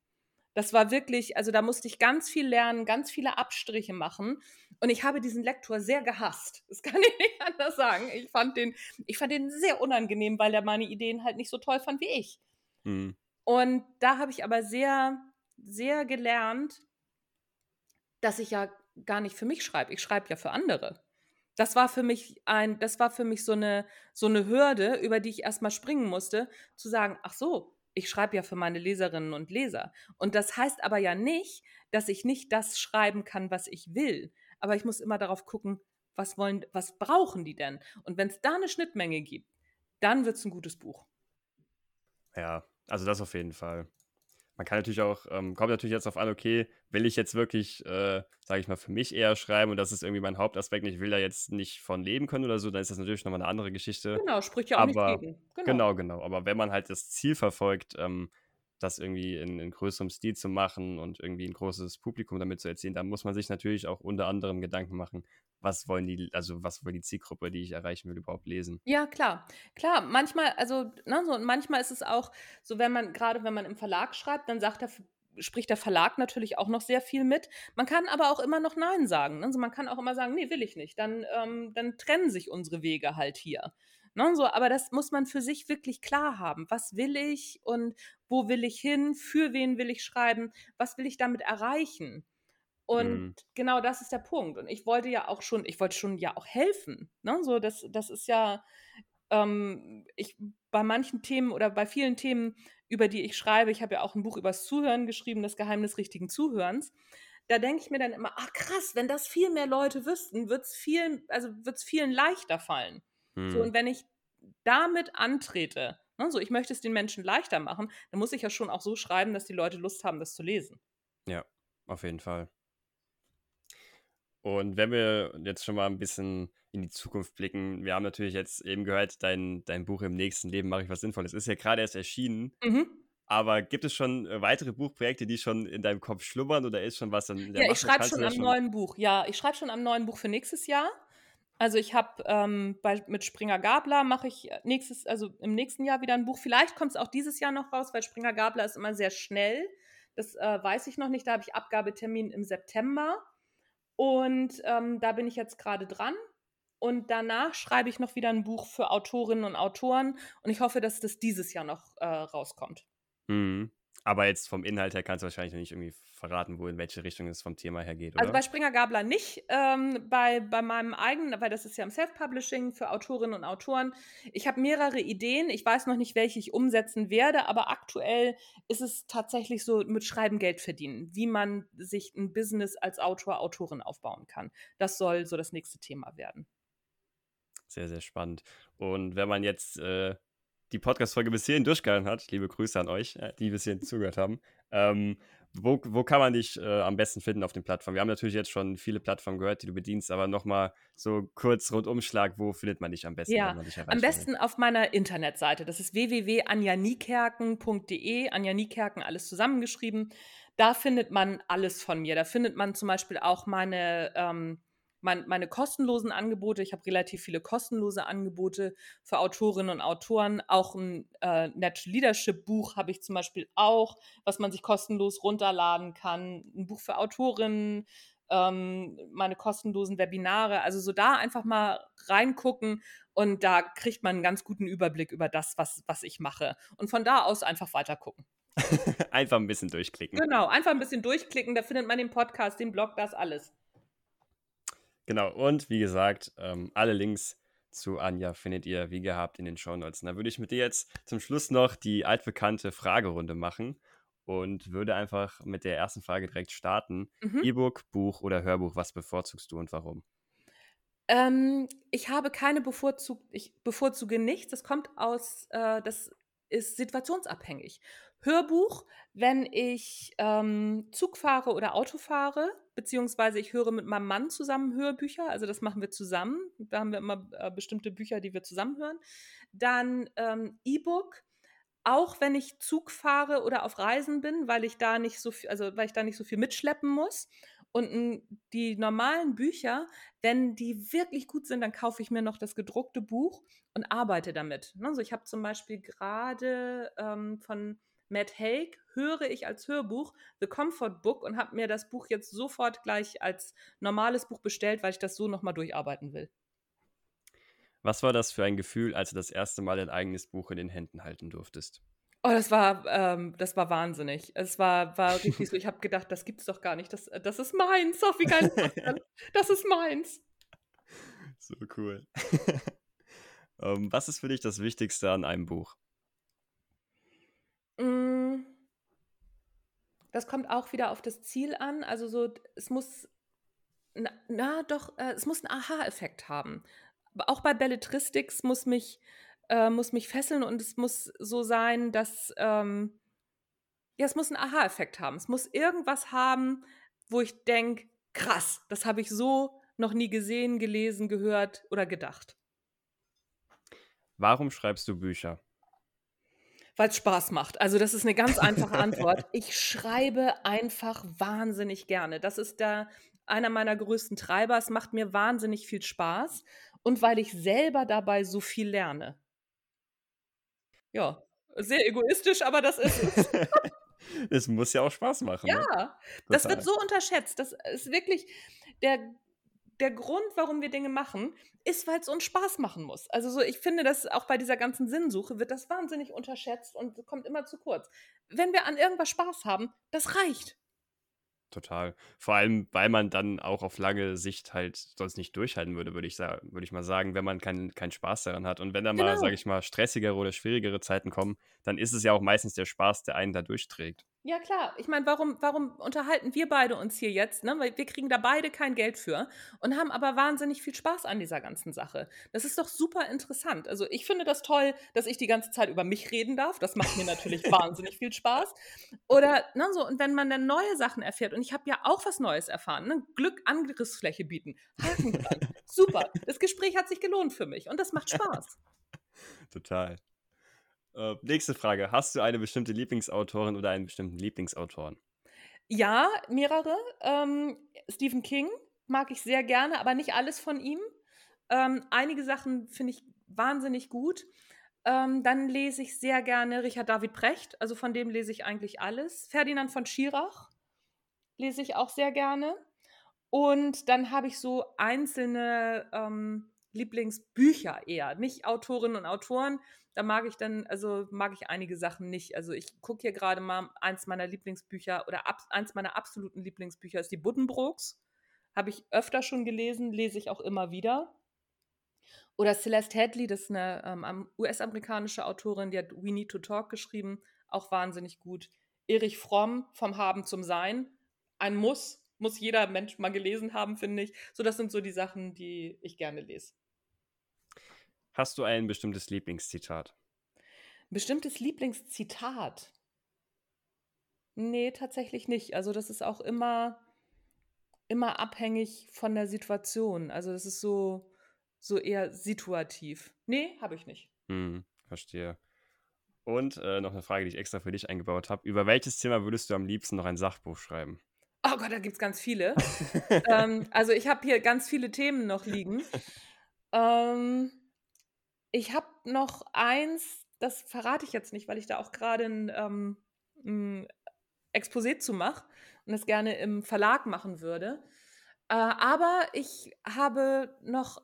[SPEAKER 2] Das war wirklich, also da musste ich ganz viel lernen, ganz viele Abstriche machen. Und ich habe diesen Lektor sehr gehasst. Das kann ich nicht anders sagen. Ich fand den, ich fand den sehr unangenehm, weil er meine Ideen halt nicht so toll fand wie ich. Mhm. Und da habe ich aber sehr, sehr gelernt, dass ich ja gar nicht für mich schreibe. Ich schreibe ja für andere. Das war für mich ein, das war für mich so eine, so eine Hürde, über die ich erstmal springen musste, zu sagen, ach so, ich schreibe ja für meine Leserinnen und Leser. Und das heißt aber ja nicht, dass ich nicht das schreiben kann, was ich will. Aber ich muss immer darauf gucken, was wollen, was brauchen die denn? Und wenn es da eine Schnittmenge gibt, dann wird es ein gutes Buch.
[SPEAKER 1] Ja, also das auf jeden Fall. Man kann natürlich auch, ähm, kommt natürlich jetzt auf an, okay, will ich jetzt wirklich, äh, sage ich mal, für mich eher schreiben und das ist irgendwie mein Hauptaspekt, ich will da jetzt nicht von leben können oder so, dann ist das natürlich nochmal eine andere Geschichte.
[SPEAKER 2] Genau, spricht ja auch
[SPEAKER 1] aber,
[SPEAKER 2] nicht gegen.
[SPEAKER 1] Genau. genau, genau. Aber wenn man halt das Ziel verfolgt, ähm, das irgendwie in, in größerem Stil zu machen und irgendwie ein großes Publikum damit zu erzielen, da muss man sich natürlich auch unter anderem Gedanken machen, was wollen die, also was will die Zielgruppe, die ich erreichen will, überhaupt lesen.
[SPEAKER 2] Ja, klar. Klar, manchmal, also, ne, so, und manchmal ist es auch so, wenn man, gerade wenn man im Verlag schreibt, dann sagt der, spricht der Verlag natürlich auch noch sehr viel mit. Man kann aber auch immer noch Nein sagen. Ne? Also man kann auch immer sagen, nee, will ich nicht. Dann, ähm, dann trennen sich unsere Wege halt hier. Ne, so, aber das muss man für sich wirklich klar haben. Was will ich und wo will ich hin? Für wen will ich schreiben? Was will ich damit erreichen? Und mhm. genau das ist der Punkt. Und ich wollte ja auch schon, ich wollte schon ja auch helfen. Ne? So, das, das ist ja, ähm, ich bei manchen Themen oder bei vielen Themen, über die ich schreibe, ich habe ja auch ein Buch übers Zuhören geschrieben, das Geheimnis richtigen Zuhörens. Da denke ich mir dann immer, ach krass, wenn das viel mehr Leute wüssten, wird es viel, also wird's vielen leichter fallen. Mhm. So, und wenn ich damit antrete, ne, so ich möchte es den Menschen leichter machen, dann muss ich ja schon auch so schreiben, dass die Leute Lust haben, das zu lesen.
[SPEAKER 1] Ja, auf jeden Fall. Und wenn wir jetzt schon mal ein bisschen in die Zukunft blicken, wir haben natürlich jetzt eben gehört, dein, dein Buch im nächsten Leben mache ich was Sinnvolles. Ist ja gerade erst erschienen. Mhm. Aber gibt es schon äh, weitere Buchprojekte, die schon in deinem Kopf schlummern oder ist schon was
[SPEAKER 2] in der Ja, ich schreibe schon am schon... neuen Buch. Ja, ich schreibe schon am neuen Buch für nächstes Jahr. Also ich habe ähm, mit Springer Gabler mache ich nächstes, also im nächsten Jahr wieder ein Buch. Vielleicht kommt es auch dieses Jahr noch raus, weil Springer Gabler ist immer sehr schnell. Das äh, weiß ich noch nicht. Da habe ich Abgabetermin im September. Und ähm, da bin ich jetzt gerade dran. Und danach schreibe ich noch wieder ein Buch für Autorinnen und Autoren. Und ich hoffe, dass das dieses Jahr noch äh, rauskommt.
[SPEAKER 1] Mhm. Aber jetzt vom Inhalt her kannst du wahrscheinlich noch nicht irgendwie verraten, wo in welche Richtung es vom Thema her geht,
[SPEAKER 2] also oder? Also bei Springer Gabler nicht. Ähm, bei, bei meinem eigenen, weil das ist ja im Self-Publishing für Autorinnen und Autoren. Ich habe mehrere Ideen. Ich weiß noch nicht, welche ich umsetzen werde, aber aktuell ist es tatsächlich so mit Schreiben Geld verdienen, wie man sich ein Business als Autor, Autorin aufbauen kann. Das soll so das nächste Thema werden.
[SPEAKER 1] Sehr, sehr spannend. Und wenn man jetzt äh, die Podcast-Folge bis hierhin durchgehalten hat, liebe Grüße an euch, äh, die bis hierhin zugehört haben, ähm, wo, wo kann man dich äh, am besten finden auf den Plattformen? Wir haben natürlich jetzt schon viele Plattformen gehört, die du bedienst, aber nochmal so kurz Rundumschlag, wo findet man dich am besten?
[SPEAKER 2] Ja, am besten auf meiner Internetseite. Das ist www.anjanikerken.de. Anja Niekerken, alles zusammengeschrieben. Da findet man alles von mir. Da findet man zum Beispiel auch meine ähm, mein, meine kostenlosen Angebote. Ich habe relativ viele kostenlose Angebote für Autorinnen und Autoren. Auch ein äh, Natural Leadership Buch habe ich zum Beispiel auch, was man sich kostenlos runterladen kann. Ein Buch für Autorinnen, ähm, meine kostenlosen Webinare. Also so da einfach mal reingucken und da kriegt man einen ganz guten Überblick über das, was, was ich mache. Und von da aus einfach weiter gucken.
[SPEAKER 1] einfach ein bisschen durchklicken.
[SPEAKER 2] Genau, einfach ein bisschen durchklicken. Da findet man den Podcast, den Blog, das alles.
[SPEAKER 1] Genau, und wie gesagt, ähm, alle Links zu Anja findet ihr wie gehabt in den Show Notes. Da würde ich mit dir jetzt zum Schluss noch die altbekannte Fragerunde machen und würde einfach mit der ersten Frage direkt starten. Mhm. E-Book, Buch oder Hörbuch, was bevorzugst du und warum?
[SPEAKER 2] Ähm, ich habe keine bevorzugt, ich bevorzuge nichts. Das kommt aus, äh, das ist situationsabhängig. Hörbuch, wenn ich ähm, Zug fahre oder Auto fahre, beziehungsweise ich höre mit meinem Mann zusammen Hörbücher, also das machen wir zusammen. Da haben wir immer äh, bestimmte Bücher, die wir zusammen hören. Dann ähm, E-Book, auch wenn ich Zug fahre oder auf Reisen bin, weil ich da nicht so viel, also weil ich da nicht so viel mitschleppen muss. Und die normalen Bücher, wenn die wirklich gut sind, dann kaufe ich mir noch das gedruckte Buch und arbeite damit. Also ich habe zum Beispiel gerade ähm, von Matt Haig höre ich als Hörbuch The Comfort Book und habe mir das Buch jetzt sofort gleich als normales Buch bestellt, weil ich das so nochmal durcharbeiten will.
[SPEAKER 1] Was war das für ein Gefühl, als du das erste Mal dein eigenes Buch in den Händen halten durftest?
[SPEAKER 2] Oh, das war, ähm, das war wahnsinnig. Es war, war richtig so, ich habe gedacht, das gibt's doch gar nicht. Das, das ist meins. Oh, wie geil ist das denn? Das ist meins.
[SPEAKER 1] So cool. um, ähm, was ist für dich das Wichtigste an einem Buch?
[SPEAKER 2] Mm. Das kommt auch wieder auf das Ziel an. Also so, es muss, na, na doch, äh, es muss einen Aha-Effekt haben. Auch bei Belletristics muss mich, äh, muss mich fesseln und es muss so sein, dass, ähm, ja, es muss einen Aha-Effekt haben. Es muss irgendwas haben, wo ich denke, krass, das habe ich so noch nie gesehen, gelesen, gehört oder gedacht.
[SPEAKER 1] Warum schreibst du Bücher?
[SPEAKER 2] Weil es Spaß macht. Also, das ist eine ganz einfache Antwort. Ich schreibe einfach wahnsinnig gerne. Das ist da einer meiner größten Treiber. Es macht mir wahnsinnig viel Spaß und weil ich selber dabei so viel lerne. Ja, sehr egoistisch, aber das ist es.
[SPEAKER 1] Es muss ja auch Spaß machen, ne?
[SPEAKER 2] Ja, das wird so unterschätzt. Das ist wirklich der der Grund, warum wir Dinge machen, ist, weil es uns Spaß machen muss. Also, so ich finde, dass auch bei dieser ganzen Sinnsuche wird das wahnsinnig unterschätzt und kommt immer zu kurz. Wenn wir an irgendwas Spaß haben, das reicht.
[SPEAKER 1] Total. Vor allem, weil man dann auch auf lange Sicht halt sonst nicht durchhalten würde, würde ich sa würde ich mal sagen, wenn man keinen keinen Spaß daran hat. Und wenn da mal, sage
[SPEAKER 2] Genau.
[SPEAKER 1] ich mal, stressigere oder schwierigere Zeiten kommen, dann ist es ja auch meistens der Spaß, der einen da durchträgt.
[SPEAKER 2] Ja klar, ich meine, warum warum unterhalten wir beide uns hier jetzt, ne? Weil wir kriegen da beide kein Geld für und haben aber wahnsinnig viel Spaß an dieser ganzen Sache. Das ist doch super interessant. Also, ich finde das toll, dass ich die ganze Zeit über mich reden darf. Das macht mir natürlich wahnsinnig viel Spaß. Oder, ne, so und wenn man dann neue Sachen erfährt und ich habe ja auch was Neues erfahren, ne? Glück Angriffsfläche bieten. Haken dran. Super. Das Gespräch hat sich gelohnt für mich und das macht Spaß.
[SPEAKER 1] Total. Äh, nächste Frage. Hast du eine bestimmte Lieblingsautorin oder einen bestimmten Lieblingsautoren?
[SPEAKER 2] Ja, mehrere. Ähm, Stephen King mag ich sehr gerne, aber nicht alles von ihm. Ähm, einige Sachen finde ich wahnsinnig gut. Ähm, dann lese ich sehr gerne Richard David Precht, also von dem lese ich eigentlich alles. Ferdinand von Schirach lese ich auch sehr gerne. Und dann habe ich so einzelne ähm, Lieblingsbücher eher, nicht Autorinnen und Autoren. Da mag ich dann, also mag ich einige Sachen nicht. Also ich gucke hier gerade mal, eins meiner Lieblingsbücher oder ab, eins meiner absoluten Lieblingsbücher ist die Buddenbrooks. Habe ich öfter schon gelesen, lese ich auch immer wieder. Oder Celeste Hadley, das ist eine ähm, US-amerikanische Autorin, die hat We Need to Talk geschrieben, auch wahnsinnig gut. Erich Fromm, vom Haben zum Sein, ein Muss, muss jeder Mensch mal gelesen haben, finde ich. So, das sind so die Sachen, die ich gerne lese.
[SPEAKER 1] Hast du ein bestimmtes Lieblingszitat?
[SPEAKER 2] Ein bestimmtes Lieblingszitat? Nee, tatsächlich nicht. Also das ist auch immer, immer abhängig von der Situation. Also das ist so, so eher situativ. Nee, habe ich nicht.
[SPEAKER 1] Hm, verstehe. Und äh, noch eine Frage, die ich extra für dich eingebaut habe. Über welches Thema würdest du am liebsten noch ein Sachbuch schreiben?
[SPEAKER 2] Oh Gott, da gibt es ganz viele. ähm, also ich habe hier ganz viele Themen noch liegen. Ähm, ich habe noch eins, das verrate ich jetzt nicht, weil ich da auch gerade ein, ähm, ein Exposé zu mache und das gerne im Verlag machen würde. Äh, aber ich habe noch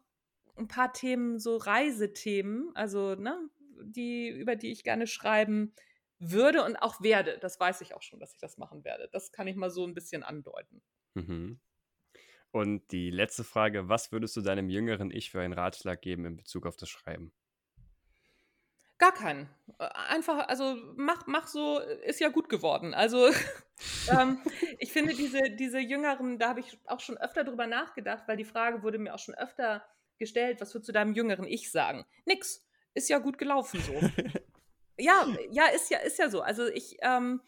[SPEAKER 2] ein paar Themen, so Reisethemen, also ne, die, über die ich gerne schreiben würde und auch werde. Das weiß ich auch schon, dass ich das machen werde. Das kann ich mal so ein bisschen andeuten.
[SPEAKER 1] Mhm. Und die letzte Frage, was würdest du deinem jüngeren Ich für einen Ratschlag geben in Bezug auf das Schreiben?
[SPEAKER 2] Gar keinen. Äh, Einfach, also mach, mach so, ist ja gut geworden. Also ähm, ich finde diese, diese Jüngeren, da habe ich auch schon öfter drüber nachgedacht, weil die Frage wurde mir auch schon öfter gestellt, was würdest du deinem jüngeren Ich sagen? Nix. Ist ja gut gelaufen so. Ja, ja, ist ja, ist ja so. Also ich, ähm,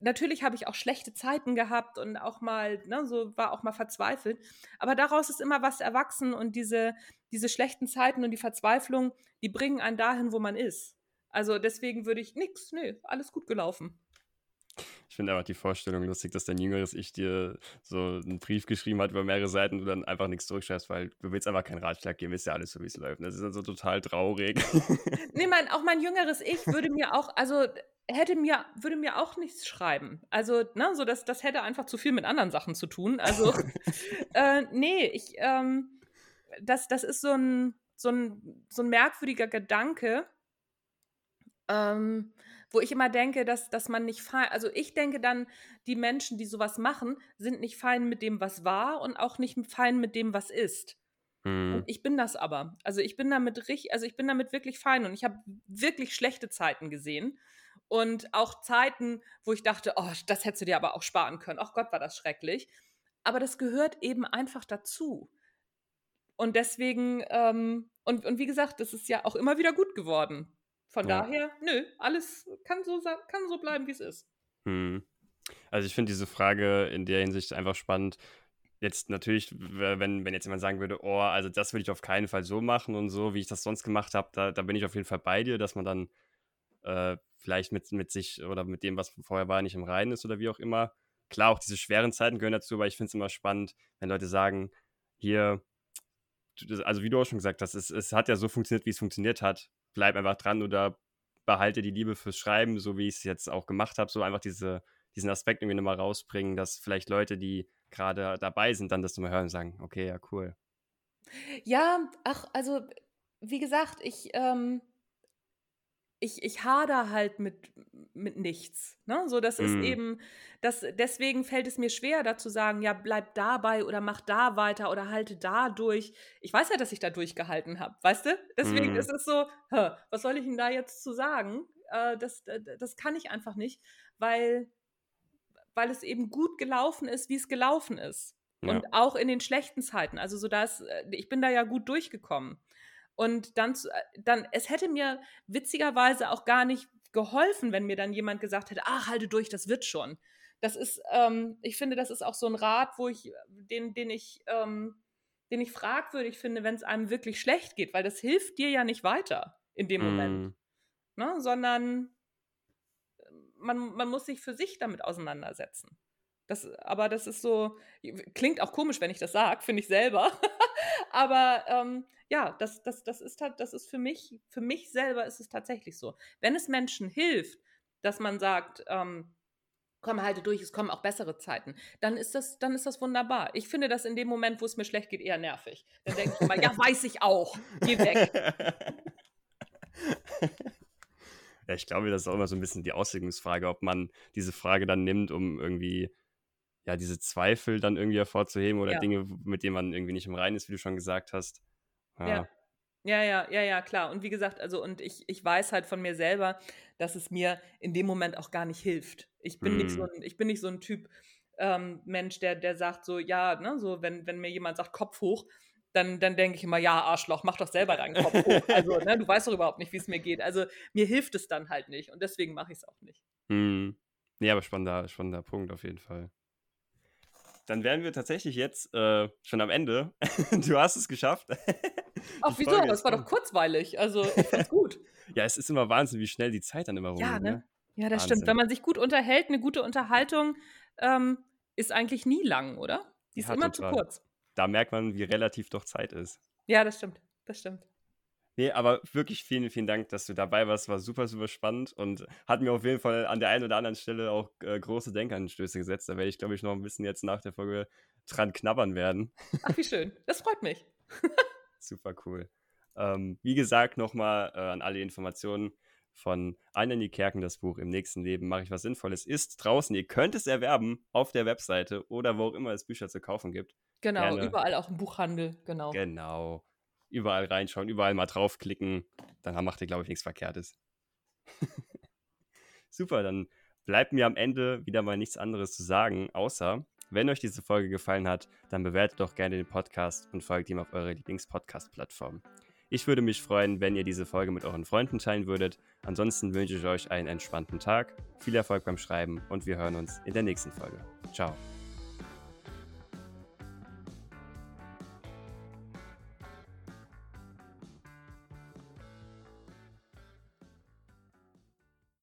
[SPEAKER 2] natürlich habe ich auch schlechte Zeiten gehabt und auch mal, ne, so war auch mal verzweifelt. Aber daraus ist immer was erwachsen und diese, diese schlechten Zeiten und die Verzweiflung, die bringen einen dahin, wo man ist. Also deswegen würde ich nix, nö, alles gut gelaufen.
[SPEAKER 1] Ich finde einfach die Vorstellung lustig, dass dein jüngeres Ich dir so einen Brief geschrieben hat über mehrere Seiten und du dann einfach nichts zurückschreibst, weil du willst einfach keinen Ratschlag geben, ist ja alles so, wie es läuft. Das ist dann so total traurig.
[SPEAKER 2] Nee, mein, auch mein jüngeres Ich würde mir auch, also hätte mir, würde mir auch nichts schreiben. Also, ne, so das, das hätte einfach zu viel mit anderen Sachen zu tun. Also, äh, nee, ich, ähm, das, das ist so ein, so ein, so ein merkwürdiger Gedanke, ähm, wo ich immer denke, dass, dass man nicht fein, also ich denke dann, die Menschen, die sowas machen, sind nicht fein mit dem, was war und auch nicht fein mit dem, was ist. Und
[SPEAKER 1] Hm,
[SPEAKER 2] ich bin das aber. Also ich bin damit richtig, also ich bin damit wirklich fein und ich habe wirklich schlechte Zeiten gesehen und auch Zeiten, wo ich dachte, oh, das hättest du dir aber auch sparen können. Ach Gott, war das schrecklich. Aber das gehört eben einfach dazu. Und deswegen, ähm, und, und wie gesagt, das ist ja auch immer wieder gut geworden. Von
[SPEAKER 1] ja.
[SPEAKER 2] daher, nö, alles kann so, kann so bleiben, wie es ist.
[SPEAKER 1] Hm. Also ich finde diese Frage in der Hinsicht einfach spannend. Jetzt natürlich, wenn, wenn jetzt jemand sagen würde, oh, also das würde ich auf keinen Fall so machen und so, wie ich das sonst gemacht habe, da, da bin ich auf jeden Fall bei dir, dass man dann äh, vielleicht mit, mit sich oder mit dem, was vorher war, nicht im Reinen ist oder wie auch immer. Klar, auch diese schweren Zeiten gehören dazu, aber ich finde es immer spannend, wenn Leute sagen, hier, also wie du auch schon gesagt hast, es, es hat ja so funktioniert, wie es funktioniert hat. Bleib einfach dran oder behalte die Liebe fürs Schreiben, so wie ich es jetzt auch gemacht habe. So einfach diese, diesen Aspekt irgendwie nochmal rausbringen, dass vielleicht Leute, die gerade dabei sind, dann das nochmal hören und sagen, okay, ja, cool.
[SPEAKER 2] Ja, ach, also wie gesagt, ich, ähm, ich, ich hader halt mit, mit nichts. Ne? So, das mm. ist mhm. eben, das, deswegen fällt es mir schwer, da zu sagen, ja, bleib dabei oder mach da weiter oder halte da durch. Ich weiß ja, dass ich da durchgehalten habe, weißt du? Deswegen mm. ist es so, hä, was soll ich denn da jetzt zu sagen? Äh, das, das kann ich einfach nicht, weil, weil es eben gut gelaufen ist, wie es gelaufen ist. Ja. Und auch in den schlechten Zeiten. Also so dass, äh, ich bin da ja gut durchgekommen. Und dann, dann, es hätte mir witzigerweise auch gar nicht geholfen, wenn mir dann jemand gesagt hätte, ach, halte durch, das wird schon. Das ist, ähm, ich finde, das ist auch so ein Rat, wo ich, den, den ich, ähm, den ich fragwürdig finde, wenn es einem wirklich schlecht geht, weil das hilft dir ja nicht weiter in dem mm. Moment. Ne? Sondern man, man muss sich für sich damit auseinandersetzen. Das, aber das ist so, klingt auch komisch, wenn ich das sage, finde ich selber. aber ähm, ja, das, das, das, ist, das ist für mich, für mich selber ist es tatsächlich so. Wenn es Menschen hilft, dass man sagt, ähm, komm, halte durch, es kommen auch bessere Zeiten, dann ist das, dann ist das wunderbar. Ich finde das in dem Moment, wo es mir schlecht geht, eher nervig. Dann denke ich immer, ja, weiß ich auch, geh weg.
[SPEAKER 1] Ja, ich glaube, das ist auch immer so ein bisschen die Auslegungsfrage, ob man diese Frage dann nimmt, um irgendwie ja, diese Zweifel dann irgendwie hervorzuheben oder ja. Dinge, mit denen man irgendwie nicht im Reinen ist, wie du schon gesagt hast.
[SPEAKER 2] Ja. ja. Ja, ja, ja, ja, klar. Und wie gesagt, also, und ich, ich weiß halt von mir selber, dass es mir in dem Moment auch gar nicht hilft. Ich bin, mm. nicht, so hm. ein, ich bin nicht so ein Typ ähm, Mensch, der, der sagt so, ja, ne, so, wenn, wenn mir jemand sagt, Kopf hoch, dann, dann denke ich immer, ja, Arschloch, mach doch selber deinen Kopf hoch. Also, ne, du weißt doch überhaupt nicht, wie es mir geht. Also, mir hilft es dann halt nicht und deswegen mache ich es auch nicht.
[SPEAKER 1] Mm. Ja, aber spannender, spannender Punkt auf jeden Fall dann wären wir tatsächlich jetzt äh, schon am Ende. du hast es geschafft.
[SPEAKER 2] Ach, wieso? Das war doch kurzweilig. Also, ich fand's gut.
[SPEAKER 1] ja, es ist immer Wahnsinn, wie schnell die Zeit dann immer rumgeht.
[SPEAKER 2] Ja,
[SPEAKER 1] ne? ne?
[SPEAKER 2] Ja, das Wahnsinn. stimmt. Wenn man sich gut unterhält, eine gute Unterhaltung ähm, ist eigentlich nie lang, oder? Die ist ja, immer total. zu kurz.
[SPEAKER 1] Da merkt man, wie relativ doch Zeit ist.
[SPEAKER 2] Ja, das stimmt. Das stimmt.
[SPEAKER 1] Nee, aber wirklich vielen, vielen Dank, dass du dabei warst. War super, super spannend und hat mir auf jeden Fall an der einen oder anderen Stelle auch äh, große Denkanstöße gesetzt. Da werde ich, glaube ich, noch ein bisschen jetzt nach der Folge dran knabbern werden.
[SPEAKER 2] Ach, wie schön. Das freut mich.
[SPEAKER 1] super cool. Ähm, wie gesagt, nochmal äh, an alle Informationen von Annelie Kerken, das Buch Im nächsten Leben mache ich was Sinnvolles, ist draußen. Ihr könnt es erwerben auf der Webseite oder wo auch immer es Bücher zu kaufen gibt.
[SPEAKER 2] Genau, Gerne. überall auch im Buchhandel, genau.
[SPEAKER 1] Genau überall reinschauen, überall mal draufklicken. Dann macht ihr, glaube ich, nichts Verkehrtes. Super, dann bleibt mir am Ende wieder mal nichts anderes zu sagen, außer, wenn euch diese Folge gefallen hat, dann bewertet doch gerne den Podcast und folgt ihm auf eurer Lieblings-Podcast-Plattform. Ich würde mich freuen, wenn ihr diese Folge mit euren Freunden teilen würdet. Ansonsten wünsche ich euch einen entspannten Tag, viel Erfolg beim Schreiben und wir hören uns in der nächsten Folge. Ciao.